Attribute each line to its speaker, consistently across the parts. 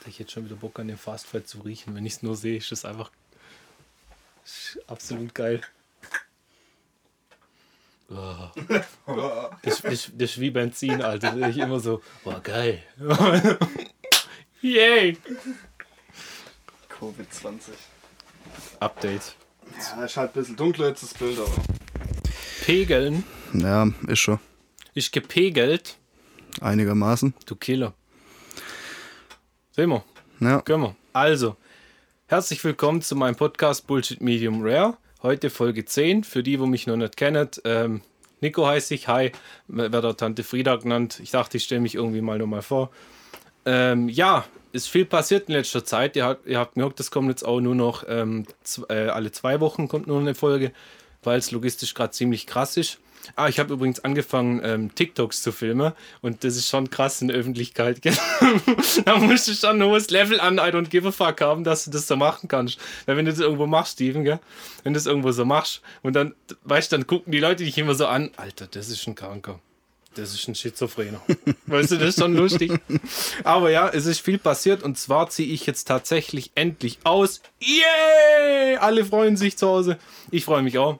Speaker 1: Alter, ich hätte schon wieder Bock an dem Fastfood zu riechen. Wenn ich es nur sehe, ist das einfach ist absolut geil. Oh. Das, das, das ist wie Benzin, Alter. Ich immer so, boah, geil. Yay!
Speaker 2: Covid-20.
Speaker 1: Update.
Speaker 2: Ja, ist halt ein bisschen dunkler jetzt das Bild, aber.
Speaker 1: Pegeln
Speaker 2: Ja, ist schon.
Speaker 1: ist gepegelt.
Speaker 2: Einigermaßen.
Speaker 1: Du Killer. Sehen wir.
Speaker 2: Ja.
Speaker 1: Können wir. Also, herzlich willkommen zu meinem Podcast Bullshit Medium Rare. Heute Folge 10. Für die, wo mich noch nicht kennen, ähm, Nico heiße ich. Hi, werde Tante Frieda genannt. Ich dachte, ich stelle mich irgendwie mal nochmal vor. Ähm, ja, ist viel passiert in letzter Zeit. Ihr habt, ihr habt gemerkt, das kommt jetzt auch nur noch ähm, äh, alle zwei Wochen kommt nur eine Folge, weil es logistisch gerade ziemlich krass ist. Ah, ich habe übrigens angefangen, ähm, TikToks zu filmen und das ist schon krass in der Öffentlichkeit. da musst du schon ein hohes Level an I don't give a fuck haben, dass du das so machen kannst. Weil wenn du das irgendwo machst, Steven, gell? wenn du das irgendwo so machst und dann, weißt du, dann gucken die Leute dich immer so an, Alter, das ist ein Kranker. Das ist ein Schizophrener. Weißt du, das ist schon lustig. Aber ja, es ist viel passiert und zwar ziehe ich jetzt tatsächlich endlich aus. Yay! Alle freuen sich zu Hause. Ich freue mich auch.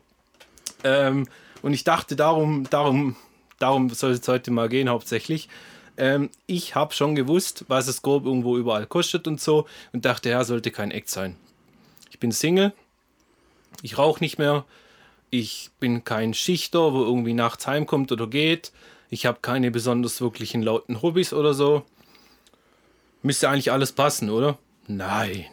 Speaker 1: Ähm, und ich dachte, darum, darum, darum soll es heute mal gehen, hauptsächlich. Ähm, ich habe schon gewusst, was es grob irgendwo überall kostet und so und dachte, ja, sollte kein Act sein. Ich bin Single, ich rauche nicht mehr, ich bin kein Schichter, wo irgendwie nachts heimkommt oder geht. Ich habe keine besonders wirklichen lauten Hobbys oder so. Müsste eigentlich alles passen, oder? Nein.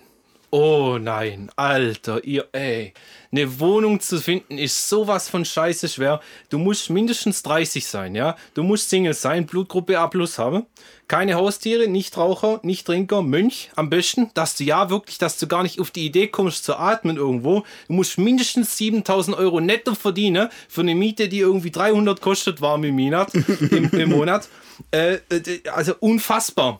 Speaker 1: Oh nein, Alter, ihr, ey. Eine Wohnung zu finden ist sowas von scheiße schwer. Du musst mindestens 30 sein, ja? Du musst Single sein, Blutgruppe A plus haben. Keine Haustiere, nicht Raucher, nicht Trinker, Mönch am besten, dass du ja wirklich, dass du gar nicht auf die Idee kommst zu atmen irgendwo. Du musst mindestens 7000 Euro netto verdienen für eine Miete, die irgendwie 300 kostet, warm im Monat. Im Monat. Äh, äh, also unfassbar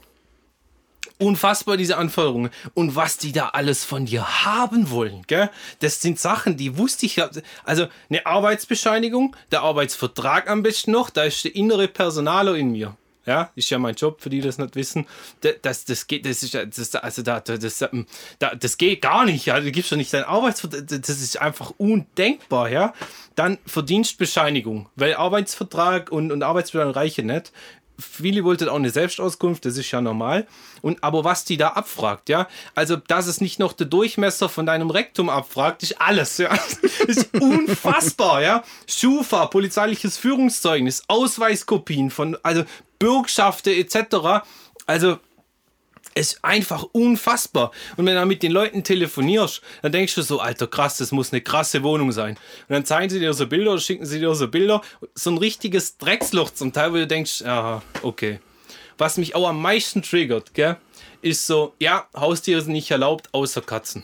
Speaker 1: unfassbar, diese Anforderungen. Und was die da alles von dir haben wollen, gell? Das sind Sachen, die wusste ich ja. Also eine Arbeitsbescheinigung, der Arbeitsvertrag am besten noch, da ist der innere Personaler in mir. Ja, ist ja mein Job, für die das nicht wissen. Da- Das, das geht, das ist, ja- das, also da, da- das, ähm, da, das geht gar nicht, ja. Du gibst doch nicht deinen Arbeitsvertrag, das ist einfach undenkbar, ja. Dann Verdienstbescheinigung, weil Arbeitsvertrag und, und Arbeitsbescheinigung reichen nicht viele wollten auch eine Selbstauskunft, das ist ja normal. Und aber was die da abfragt, ja, also dass es nicht noch der Durchmesser von deinem Rektum abfragt, ist alles, ja, ist unfassbar, ja. Schufa, polizeiliches Führungszeugnis, Ausweiskopien von, also Bürgschaften etc. Also ist einfach unfassbar. Und wenn du mit den Leuten telefonierst, dann denkst du so, Alter, krass, das muss eine krasse Wohnung sein. Und dann zeigen sie dir so Bilder schicken sie dir so Bilder, so ein richtiges Drecksloch zum Teil, wo du denkst, ja, okay. Was mich auch am meisten triggert, gell, ist so, ja, Haustiere sind nicht erlaubt, außer Katzen.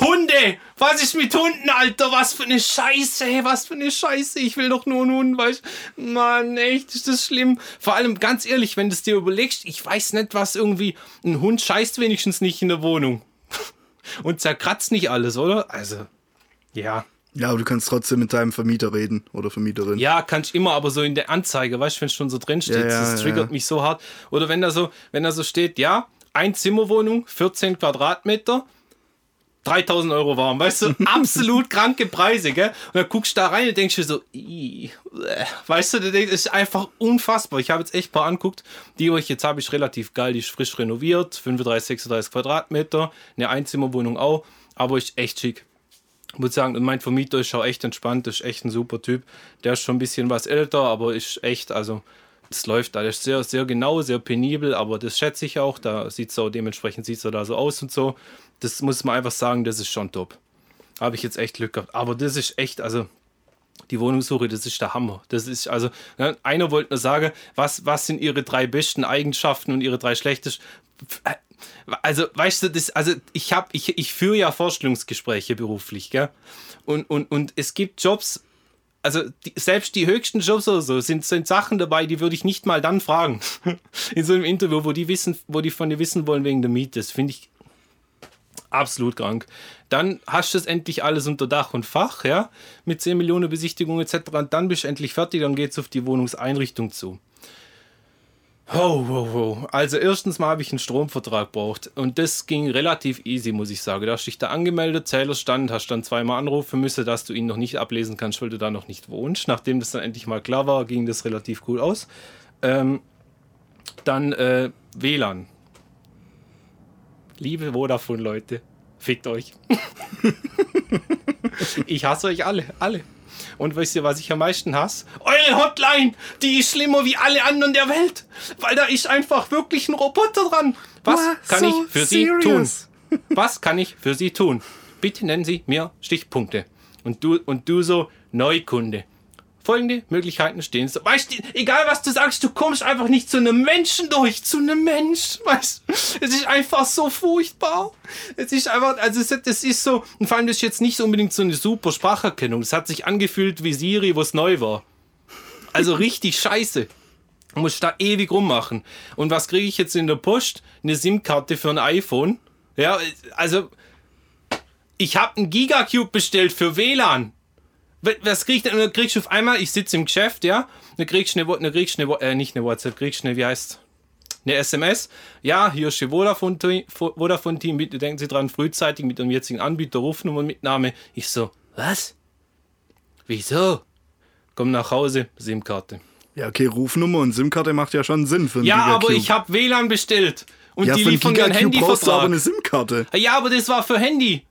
Speaker 1: Hunde! Was ist mit Hunden, Alter? Was für eine Scheiße, ey, was für eine Scheiße. Ich will doch nur einen Hund, weißt du? Mann, echt, ist das schlimm. Vor allem, ganz ehrlich, wenn du es dir überlegst, ich weiß nicht, was irgendwie. Ein Hund scheißt wenigstens nicht in der Wohnung. Und zerkratzt nicht alles, oder? Also, ja.
Speaker 2: Ja, aber du kannst trotzdem mit deinem Vermieter reden oder Vermieterin.
Speaker 1: Ja, kannst immer, aber so in der Anzeige, weißt du, wenn es schon so drin steht,
Speaker 2: Ja, ja,
Speaker 1: das triggert
Speaker 2: ja.
Speaker 1: mich so hart. Oder wenn da so, wenn da so steht, ja, ein Zimmerwohnung, 14 Quadratmeter, 3000 Euro warm, weißt du, absolut kranke Preise, gell? Und dann guckst du da rein und denkst dir so, "Ih, bleh." weißt du, das ist einfach unfassbar. Ich habe jetzt echt ein paar anguckt, die, ich jetzt habe, ich relativ geil, die ist frisch renoviert, 35, 36 Quadratmeter, eine Einzimmerwohnung auch, aber ist echt schick. Ich muss sagen, und mein Vermieter ist auch echt entspannt, ist echt ein super Typ. Der ist schon ein bisschen was älter, aber ist echt, also es läuft alles sehr, sehr genau, sehr penibel, aber das schätze ich auch. Da sieht es auch dementsprechend sieht er da so aus und so. Das muss man einfach sagen, das ist schon top. Habe ich jetzt echt Glück gehabt. Aber das ist echt, also die Wohnungssuche, das ist der Hammer. Das ist also, ne, einer wollte nur sagen, was, was sind ihre drei besten Eigenschaften und ihre drei schlechtesten. Also, weißt du, das, also ich habe, ich, ich führe ja Vorstellungsgespräche beruflich, gell? Und, und, und es gibt Jobs, also die, selbst die höchsten Jobs oder so sind, sind Sachen dabei, die würde ich nicht mal dann fragen. In so einem Interview, wo die wissen, wo die von dir wissen wollen wegen der Miete. Das finde ich absolut krank. Dann hast du es endlich alles unter Dach und Fach, ja, mit 10 Millionen Besichtigungen etc. Und dann bist du endlich fertig, dann geht es auf die Wohnungseinrichtung zu. Ho, ho, ho. Also erstens mal habe ich einen Stromvertrag braucht und das ging relativ easy, muss ich sagen. Da hast dich da angemeldet, Zählerstand, hast dann zweimal anrufen müssen, dass du ihn noch nicht ablesen kannst, weil du da noch nicht wohnst. Nachdem das dann endlich mal klar war, ging das relativ cool aus. Ähm, dann äh, WLAN. Liebe Vodafone-Leute, fickt euch. ich hasse euch alle, alle. Und wisst ihr, was ich am meisten hasse? Eure Hotline! Die ist schlimmer wie alle anderen der Welt! Weil da ist einfach wirklich ein Roboter dran! Was
Speaker 2: Wow,
Speaker 1: kann
Speaker 2: so
Speaker 1: ich für
Speaker 2: serious.
Speaker 1: Sie tun? Was kann ich für Sie tun? Bitte nennen Sie mir Stichpunkte. Und du, und du so, Neukunde. Folgende Möglichkeiten stehen. So, weißt du, egal was du sagst, du kommst einfach nicht zu einem Menschen durch. Zu einem Mensch. Weißt es ist einfach so furchtbar. Es ist einfach, also es, es ist so, und vor allem das ist jetzt nicht unbedingt so eine super Spracherkennung. Es hat sich angefühlt wie Siri, wo es neu war. Also richtig scheiße. Muss da ewig rummachen. Und was kriege ich jetzt in der Post? Eine SIM-Karte für ein iPhone. Ja, also ich habe einen Gigacube bestellt für WLAN. Was krieg ich denn? Und dann kriegst du auf einmal, ich sitze im Geschäft, ja, dann kriegst du eine, dann kriegst du eine äh, nicht eine WhatsApp, kriegst du eine, wie heißt eine SMS. Ja, hier ist die Vodafone-Team, Vodafone-Team, bitte denken Sie dran, frühzeitig mit Ihrem jetzigen Anbieter Rufnummer Mitnahme. Ich so, was? Wieso? Komm nach Hause, SIM-Karte.
Speaker 2: Ja, okay, Rufnummer und SIM-Karte macht ja schon Sinn für einen
Speaker 1: Ja,
Speaker 2: Gigacube.
Speaker 1: aber ich habe WLAN bestellt. Und
Speaker 2: ja,
Speaker 1: die liefern einen
Speaker 2: Gigacube brauchst du aber eine
Speaker 1: Handyvertrag.
Speaker 2: SIM-Karte.
Speaker 1: Ja, aber das war für Handy.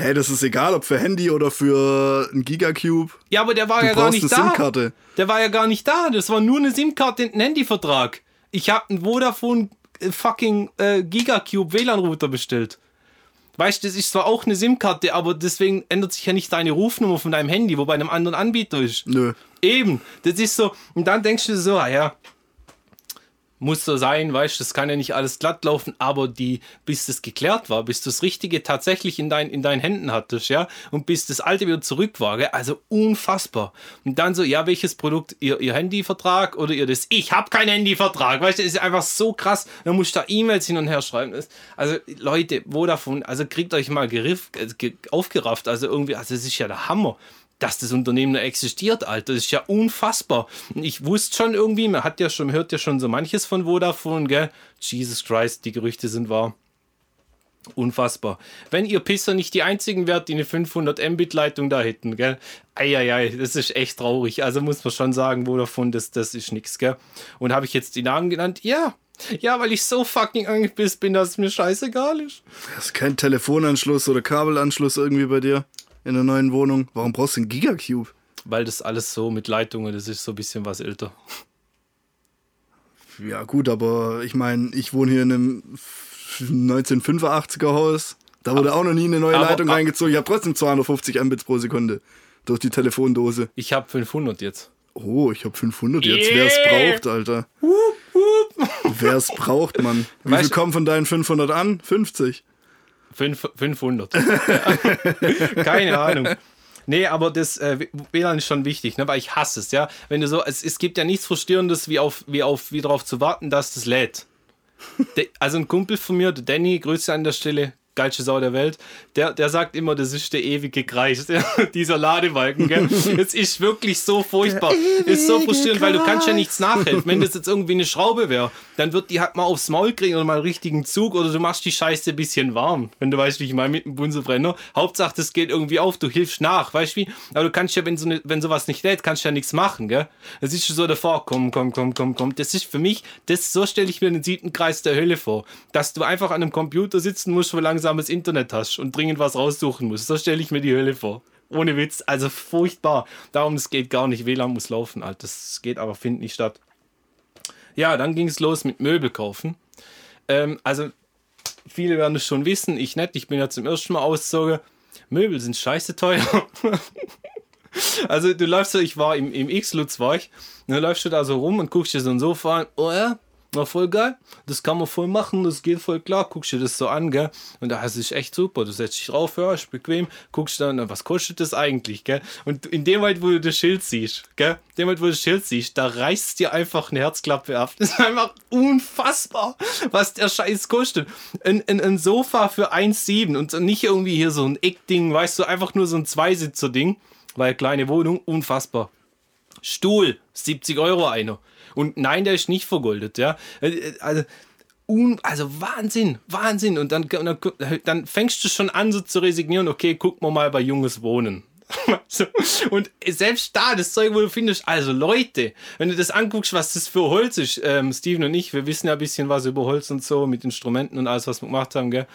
Speaker 2: Hä, das ist egal, ob für Handy oder für ein Gigacube.
Speaker 1: Ja, aber der war
Speaker 2: Du
Speaker 1: ja gar nicht
Speaker 2: eine
Speaker 1: da.
Speaker 2: SIM-Karte.
Speaker 1: Der war ja gar nicht da. Das war nur eine SIM-Karte und ein Handyvertrag. Ich habe einen Vodafone äh, fucking äh, Gigacube WLAN-Router bestellt. Weißt du, das ist zwar auch eine SIM-Karte, aber deswegen ändert sich ja nicht deine Rufnummer von deinem Handy, wo bei einem anderen Anbieter ist.
Speaker 2: Nö.
Speaker 1: Eben, das ist so. Und dann denkst du so, ah ja, muss so sein, weißt du, das kann ja nicht alles glatt laufen, aber die, bis das geklärt war, bis du das Richtige tatsächlich in, dein, in deinen Händen hattest, ja, und bis das Alte wieder zurück war, gell? also unfassbar. Und dann so, ja, welches Produkt, ihr, ihr Handyvertrag oder ihr das, ich habe keinen Handyvertrag, weißt du, ist einfach so krass, dann musst du da E-Mails hin und her schreiben. Also Leute, Vodafone, also kriegt euch mal geriff, äh, ge- aufgerafft, also irgendwie, also das ist ja der Hammer dass das Unternehmen noch existiert, Alter. Das ist ja unfassbar. Ich wusste schon irgendwie, man hat ja schon, hört ja schon so manches von Vodafone, gell? Jesus Christ, die Gerüchte sind wahr. Unfassbar. Wenn ihr Pisser nicht die einzigen wärt, die eine 500 Mbit Leitung da hätten, gell? Eieiei, das ist echt traurig. Also muss man schon sagen, Vodafone, das, das ist nix, gell? Und habe ich jetzt die Namen genannt? Ja. Ja, weil ich so fucking angepisst bin, dass es mir scheißegal ist.
Speaker 2: Hast du keinen Telefonanschluss oder Kabelanschluss irgendwie bei dir in der neuen Wohnung? Warum brauchst du einen Gigacube?
Speaker 1: Weil das alles so mit Leitungen, das ist so ein bisschen was älter.
Speaker 2: Ja, gut, aber ich meine, ich wohne hier in einem 1985er Haus. Da wurde auch noch nie eine neue
Speaker 1: Aber-
Speaker 2: Leitung reingezogen. Ich habe trotzdem 250 Mbits pro Sekunde durch die Telefondose.
Speaker 1: Ich habe 500 jetzt.
Speaker 2: Oh, ich habe 500 jetzt.
Speaker 1: Yeah.
Speaker 2: Wer es braucht, Alter. Wer es braucht, Mann. Wie
Speaker 1: Weißt
Speaker 2: viel kommen von deinen 500 an? 50.
Speaker 1: Fünf, 500. Keine Ahnung. Nee, aber das äh, WLAN ist schon wichtig, ne? weil ich hasse es, ja. Wenn du so, es, es gibt ja nichts Frustrierendes, wie auf, wie auf, wie darauf zu warten, dass das lädt. De, also ein Kumpel von mir, der Danny, Grüße an der Stelle, geilste Sau der Welt, der, der sagt immer, das ist der ewige Kreis, dieser Ladebalken, gell. Es ist wirklich so furchtbar. ist so frustrierend, weil du kannst ja nichts nachhelfen. Wenn das jetzt irgendwie eine Schraube wäre, dann wird die halt mal aufs Maul kriegen oder mal einen richtigen Zug oder du machst die Scheiße ein bisschen warm, wenn du weißt, wie ich meine, mit dem Bunsenbrenner. Hauptsache, das geht irgendwie auf, du hilfst nach, weißt du wie? Aber du kannst ja, wenn, so eine, wenn sowas nicht lädt, kannst du ja nichts machen, gell? Das ist schon so davor, komm, komm, komm, komm, komm. Das ist für mich, das, so stelle ich mir den siebten Kreis der Hölle vor. Dass du einfach an einem Computer sitzen musst, wo langsames Internet hast und dringend was raussuchen musst. So stelle ich mir die Hölle vor. Ohne Witz, also furchtbar. Darum, das geht gar nicht. WLAN muss laufen, Alter. Das geht aber, findet nicht statt. Ja, dann ging es los mit Möbel kaufen. Ähm, also, viele werden es schon wissen, ich nicht. Ich bin ja zum ersten Mal ausgezogen. Möbel sind scheiße teuer. also, du läufst so, ich war im, im X-Lutz, war ich. Dann läufst du da so rum und guckst dir so ein Sofa an. Oh ja, war voll geil. Das kann man voll machen, das geht voll klar. Guckst dir das so an, gell? Und das ist echt super. Du setzt dich drauf, ist bequem. Guckst dann, was kostet das eigentlich, gell? Und in dem Moment, wo du das Schild siehst, gell? In dem Moment, wo du das Schild siehst, da reißt dir einfach eine Herzklappe ab. Das ist einfach unfassbar, was der Scheiß kostet. Ein, ein, ein Sofa für 1,7 und nicht irgendwie hier so ein Eckding, weißt du, einfach nur so ein Zweisitzer-Ding, weil kleine Wohnung, unfassbar. Stuhl, 70 Euro einer. Und nein, der ist nicht vergoldet, ja. Äh, Also, un, also Wahnsinn, Wahnsinn. Und dann, dann, dann fängst du schon an, so zu resignieren, okay, gucken wir mal bei Junges Wohnen. So. Und selbst da, das Zeug, wo du findest, also Leute, wenn du das anguckst, was das für Holz ist, ähm, Steven und ich, wir wissen ja ein bisschen was über Holz und so, mit Instrumenten und alles, was wir gemacht haben, gell?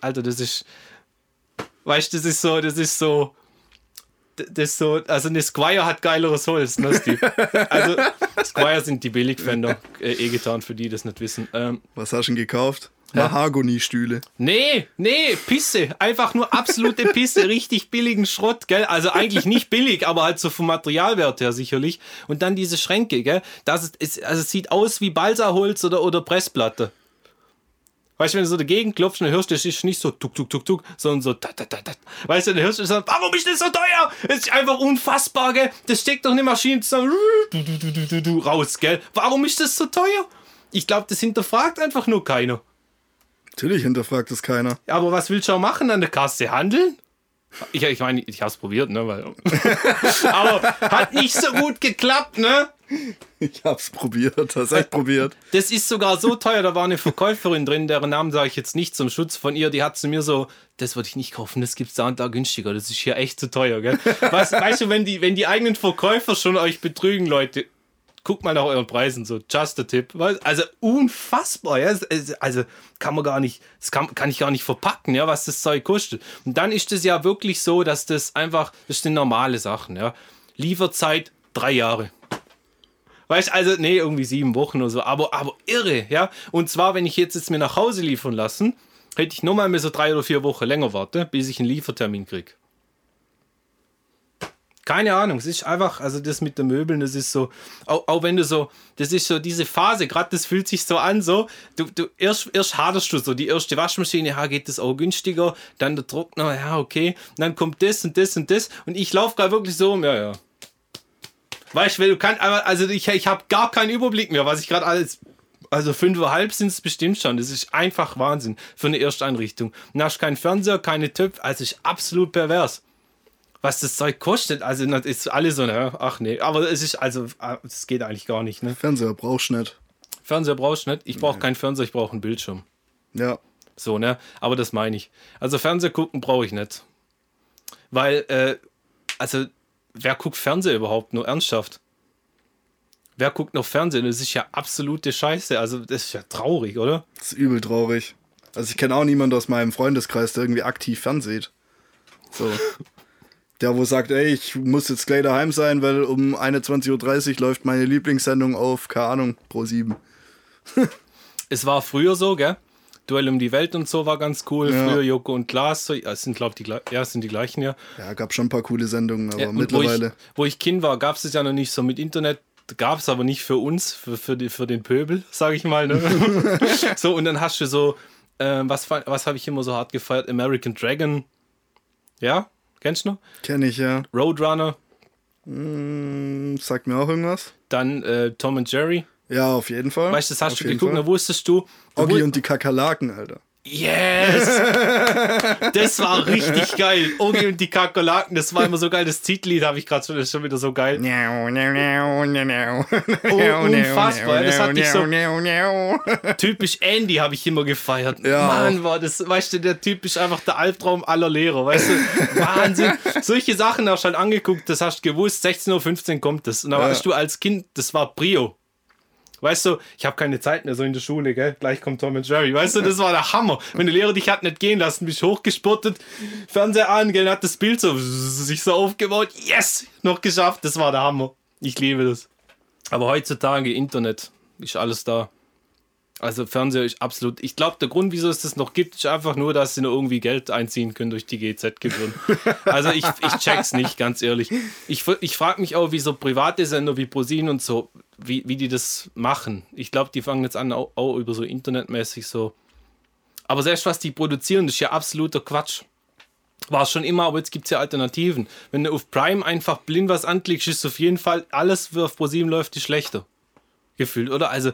Speaker 1: Alter, das ist, weißt du, das ist so, das ist so, das ist so, also eine Squire hat geileres Holz, ne, Steve? Also, Squire sind die Billigfender, äh, eh getan, für die, die das nicht wissen. Ähm,
Speaker 2: Was hast du denn gekauft? Mahagoni-Stühle.
Speaker 1: Nee, nee, Pisse. Einfach nur absolute Pisse. Richtig billigen Schrott, gell? Also eigentlich nicht billig, aber halt so vom Materialwert her sicherlich. Und dann diese Schränke, gell? Das ist, also es sieht aus wie Balsaholz oder, oder Pressplatte. Weißt du, wenn du so dagegen klopfst, dann hörst du, das ist nicht so tuk, tuk, tuk, tuk, sondern so tat, tat, tat. Weißt du, dann hörst du so, warum ist das so teuer? Das ist einfach unfassbar, gell? Das steckt doch eine Maschine zusammen, du, du, du, du, du, raus, gell? Warum ist das so teuer? Ich glaube, das hinterfragt einfach nur keiner.
Speaker 2: Natürlich hinterfragt es keiner.
Speaker 1: Ja, aber was willst du auch machen an der Kasse? Handeln? Ich, ich meine, ich habe es probiert, ne? Weil, aber hat nicht so gut geklappt, ne?
Speaker 2: Ich hab's probiert, hast echt probiert.
Speaker 1: Das ist sogar so teuer, da war eine Verkäuferin drin, deren Namen sage ich jetzt nicht zum Schutz von ihr, die hat zu mir so, das würde ich nicht kaufen, das gibt's da und da günstiger, das ist hier echt zu teuer, gell? Was, weißt du, wenn die, wenn die eigenen Verkäufer schon euch betrügen, Leute, guckt mal nach euren Preisen, so just a tip. Also unfassbar, ja. Also kann man gar nicht, das kann, kann ich gar nicht verpacken, ja, was das Zeug kostet. Und dann ist es ja wirklich so, dass das einfach, das sind normale Sachen, ja. Lieferzeit drei Jahre. Weißt also, nee, irgendwie sieben Wochen oder so, aber, aber irre, ja. Und zwar, wenn ich jetzt, jetzt mir nach Hause liefern lassen, hätte ich nochmal mal so drei oder vier Wochen länger warten, bis ich einen Liefertermin kriege. Keine Ahnung, es ist einfach, also das mit den Möbeln, das ist so, auch, auch wenn du so, das ist so diese Phase, gerade das fühlt sich so an, so, du, du erst, erst haderst du so, die erste Waschmaschine, ja, geht das auch günstiger, dann der Trockner, ja, okay, und dann kommt das und das und das und ich laufe gerade wirklich so ja, ja. Weißt du, du kannst, also ich, ich habe gar keinen Überblick mehr, was ich gerade alles also fünfeinhalb sind es bestimmt schon. Das ist einfach Wahnsinn für eine Ersteinrichtung. Du hast keinen Fernseher, keine Töpfe, also ist absolut pervers was das Zeug kostet. Also das ist alles so, ne? ach nee, aber es ist also, es geht eigentlich gar nicht. Ne?
Speaker 2: Fernseher brauchst du nicht.
Speaker 1: Fernseher brauchst du nicht. Ich brauche nee. keinen Fernseher, ich brauche einen Bildschirm.
Speaker 2: Ja.
Speaker 1: So, ne? Aber das meine ich. Also Fernseher gucken brauche ich nicht. Weil, äh, also, wer guckt Fernseher überhaupt nur ernsthaft? Wer guckt noch Fernsehen? Das ist ja absolute Scheiße. Also, das ist ja traurig, oder?
Speaker 2: Das ist übel traurig. Also, ich kenne auch niemanden aus meinem Freundeskreis, der irgendwie aktiv fernseht. So. der wo sagt, ey, ich muss jetzt gleich daheim sein, weil um 21.30 Uhr läuft meine Lieblingssendung auf, keine Ahnung, Pro 7.
Speaker 1: es war früher so, gell? Duell um die Welt und so war ganz cool. Ja. Früher Joko und Glas, so, ja, sind glaube die, ja, sind die gleichen ja.
Speaker 2: Ja, gab schon ein paar coole Sendungen, aber ja, mittlerweile.
Speaker 1: Wo ich, wo ich Kind war, gab es es ja noch nicht so mit Internet. Gab es aber nicht für uns, für, für, die, für den Pöbel, sage ich mal. Ne? so, und dann hast du so, äh, was, was habe ich immer so hart gefeiert? American Dragon. Ja, Kennst du noch?
Speaker 2: Kenn ich, ja.
Speaker 1: Roadrunner.
Speaker 2: Mm, sagt mir auch irgendwas.
Speaker 1: Dann äh, Tom und Jerry.
Speaker 2: Ja, auf jeden Fall.
Speaker 1: Weißt du, das hast
Speaker 2: auf
Speaker 1: du geguckt, da wusstest du.
Speaker 2: Oggi und die Kakerlaken, Alter.
Speaker 1: Yes! das war richtig geil. Ogi und die Kakerlaken, das war immer so geil. Das Titellied habe ich gerade schon, schon wieder so geil. oh, unfassbar. Das hatte ich so. Typisch Andy habe ich immer gefeiert. Ja. Mann, war das, weißt du, der typisch einfach der Albtraum aller Lehrer. Weißt du, Wahnsinn. Solche Sachen hast du halt angeguckt, das hast du gewusst, 16.15 Uhr kommt das. Und da ja. warst du als Kind, das war Brio. Weißt du, ich habe keine Zeit mehr so in der Schule, gell? Gleich kommt Tom und Jerry. Weißt du, das war der Hammer. Wenn der Lehrer dich hat nicht gehen lassen, bist hochgespottet, Fernseher an, gell, hat das Bild so sich so aufgebaut. Yes! Noch geschafft. Das war der Hammer. Ich liebe das. Aber heutzutage Internet ist alles da. Also Fernseher ist absolut. Ich glaube, der Grund, wieso es das noch gibt, ist einfach nur, dass sie nur irgendwie Geld einziehen können durch die GZ-Gebühren. also ich, ich check's nicht, ganz ehrlich. Ich, ich frage mich auch, wie so private Sender wie ProSieben und so, wie, wie die das machen. Ich glaube, die fangen jetzt an, auch, auch, über so internetmäßig so. Aber selbst was die produzieren, das ist ja absoluter Quatsch. War es schon immer, aber jetzt gibt es ja Alternativen. Wenn du auf Prime einfach blind was anklickst, ist auf jeden Fall alles, was auf ProSieben läuft, ist schlechter gefühlt, oder? Also,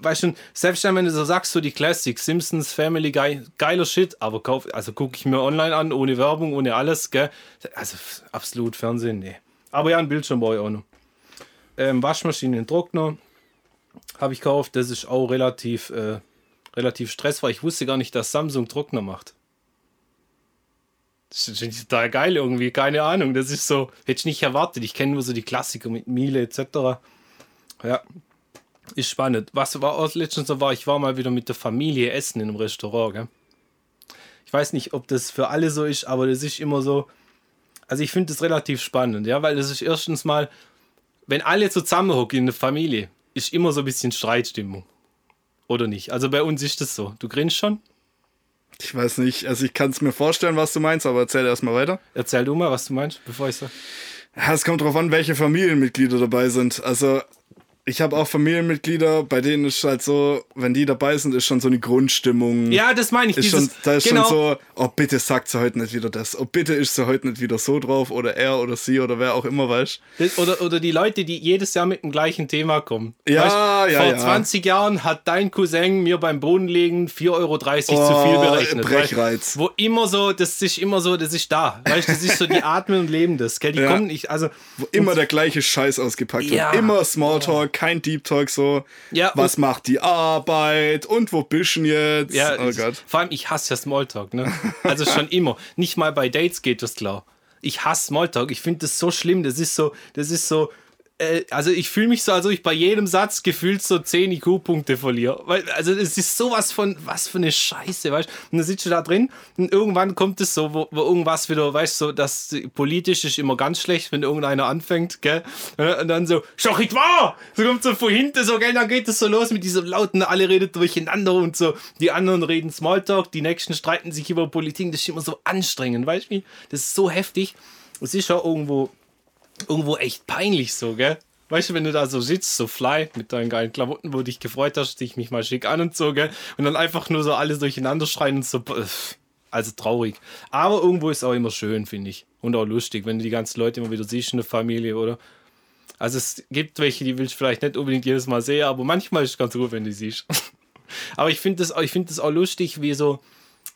Speaker 1: weißt du, selbst wenn du so sagst, so die Classics, Simpsons, Family Guy, geiler Shit, aber kauf, also gucke ich mir online an, ohne Werbung, ohne alles, gell? Also, absolut Fernsehen, nee. Aber ja, ein Bildschirm brauche ich auch noch. Ähm, Waschmaschine, Trockner, Habe ich gekauft, das ist auch relativ, äh, relativ stressfrei. Ich wusste gar nicht, dass Samsung Trockner macht. Das ist total geil irgendwie, keine Ahnung. Das ist so, hätte ich nicht erwartet. Ich kenne nur so die Klassiker mit Miele etc. Ja, ist spannend. Was war auch letztens so war, ich war mal wieder mit der Familie essen in einem Restaurant. Gell? Ich weiß nicht, ob das für alle so ist, aber das ist immer so. Also ich finde das relativ spannend, ja, weil das ist erstens mal, wenn alle zusammenhocken in der Familie, ist immer so ein bisschen Streitstimmung. Oder nicht? Also bei uns ist das so. Du grinst schon?
Speaker 2: Ich weiß nicht, also ich kann es mir vorstellen, was du meinst, aber erzähl erstmal weiter.
Speaker 1: Erzähl du mal, was du meinst, bevor ich sage.
Speaker 2: Ja, es kommt drauf an, welche Familienmitglieder dabei sind. Also ich habe auch Familienmitglieder, bei denen ist halt so, wenn die dabei sind, ist schon so eine Grundstimmung.
Speaker 1: Ja, das meine ich.
Speaker 2: Ist
Speaker 1: dieses,
Speaker 2: schon, da ist
Speaker 1: genau.
Speaker 2: schon so, oh bitte sagt sie heute nicht wieder das. Oh bitte ist sie heute nicht wieder so drauf oder er oder sie oder wer auch immer, weißt
Speaker 1: oder, oder die Leute, die jedes Jahr mit dem gleichen Thema kommen.
Speaker 2: Ja,
Speaker 1: weißt,
Speaker 2: ja,
Speaker 1: Vor
Speaker 2: ja.
Speaker 1: 20 Jahren hat dein Cousin mir beim Bodenlegen 4,30 Euro zu viel berechnet.
Speaker 2: Brechreiz.
Speaker 1: Weißt, wo immer so, das ist immer so, das ist da. Weißt du, das ist so, die atmen und leben das. Gell? Die
Speaker 2: Ja.
Speaker 1: kommen nicht, also.
Speaker 2: Wo immer der gleiche Scheiß ausgepackt
Speaker 1: Ja.
Speaker 2: wird. Immer Smalltalk, kein Deep Talk so.
Speaker 1: Ja,
Speaker 2: was macht die Arbeit und wo bist du jetzt?
Speaker 1: Ja,
Speaker 2: oh
Speaker 1: ich,
Speaker 2: Gott.
Speaker 1: vor allem, ich hasse ja Smalltalk, ne? Also schon immer. Nicht mal bei Dates geht das klar. Ich hasse Smalltalk. Ich finde das so schlimm. Das ist so, das ist so. Äh, also ich fühle mich so, als ob ich bei jedem Satz gefühlt so 10 IQ-Punkte verliere. Weil, also es ist sowas von, was für eine Scheiße, weißt du? Und dann sitzt du da drin und irgendwann kommt es so, wo, wo irgendwas wieder, weißt du, so, das politisch ist immer ganz schlecht, wenn irgendeiner anfängt, gell? Und dann so, schau ich wahr! So kommt so von hinten so, gell? Dann geht es so los mit diesem lauten, alle redet durcheinander und so. Die anderen reden Smalltalk, die nächsten streiten sich über Politik. Das ist immer so anstrengend, weißt du? Das ist so heftig. Es ist ja irgendwo irgendwo echt peinlich so, gell? Weißt du, wenn du da so sitzt, so fly, mit deinen geilen Klamotten, wo du dich gefreut hast, dich mich mal schick an und so, gell? Und dann einfach nur so alles durcheinander schreien und so. Also traurig. Aber irgendwo ist auch immer schön, finde ich. Und auch lustig, wenn du die ganzen Leute immer wieder siehst in der Familie, oder? Also es gibt welche, die willst du vielleicht nicht unbedingt jedes Mal sehen, aber manchmal ist es ganz gut, wenn du siehst. aber ich finde das, find das auch lustig, wie so,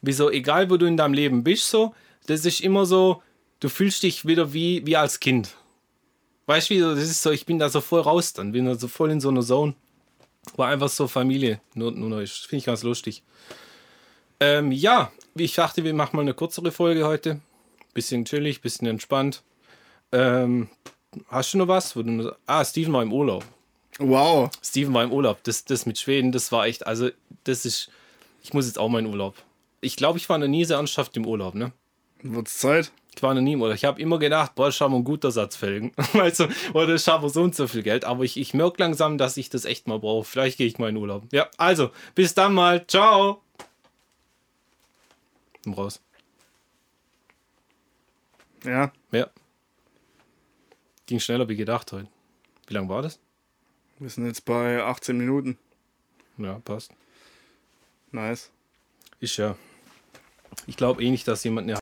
Speaker 1: wie so, egal wo du in deinem Leben bist, so, das ist immer so, du fühlst dich wieder wie, wie als Kind. Weißt du, wie das ist so, ich bin da so voll raus dann, bin da so voll in so einer Zone. War einfach so Familie, nur, nur noch ist. Finde ich ganz lustig. Ähm, ja, wie ich dachte, wir machen mal eine kürzere Folge heute. Bisschen chillig, bisschen entspannt. Ähm, hast du noch was? Ah, Steven war im Urlaub.
Speaker 2: Wow.
Speaker 1: Steven war im Urlaub. Das, das mit Schweden, das war echt, also, das ist, ich muss jetzt auch mal in Urlaub. Ich glaube, ich war noch nie sehr ernsthaft im Urlaub, ne?
Speaker 2: Wird's Zeit?
Speaker 1: Ich war noch nie Urlaub. Ich habe immer gedacht, boah, haben wir einen guter Satz Felgen. weißt du, oder schaffen wir so und so viel Geld. Aber ich, ich merke langsam, dass ich das echt mal brauche. Vielleicht gehe ich mal in Urlaub. Ja, also, bis dann mal. Ciao. Und raus.
Speaker 2: Ja.
Speaker 1: Ja. Ging schneller wie gedacht heute. Wie lange war das?
Speaker 2: Wir sind jetzt bei 18 Minuten.
Speaker 1: Ja, passt.
Speaker 2: Nice.
Speaker 1: Ist ja. Ich glaube eh nicht, dass jemand eine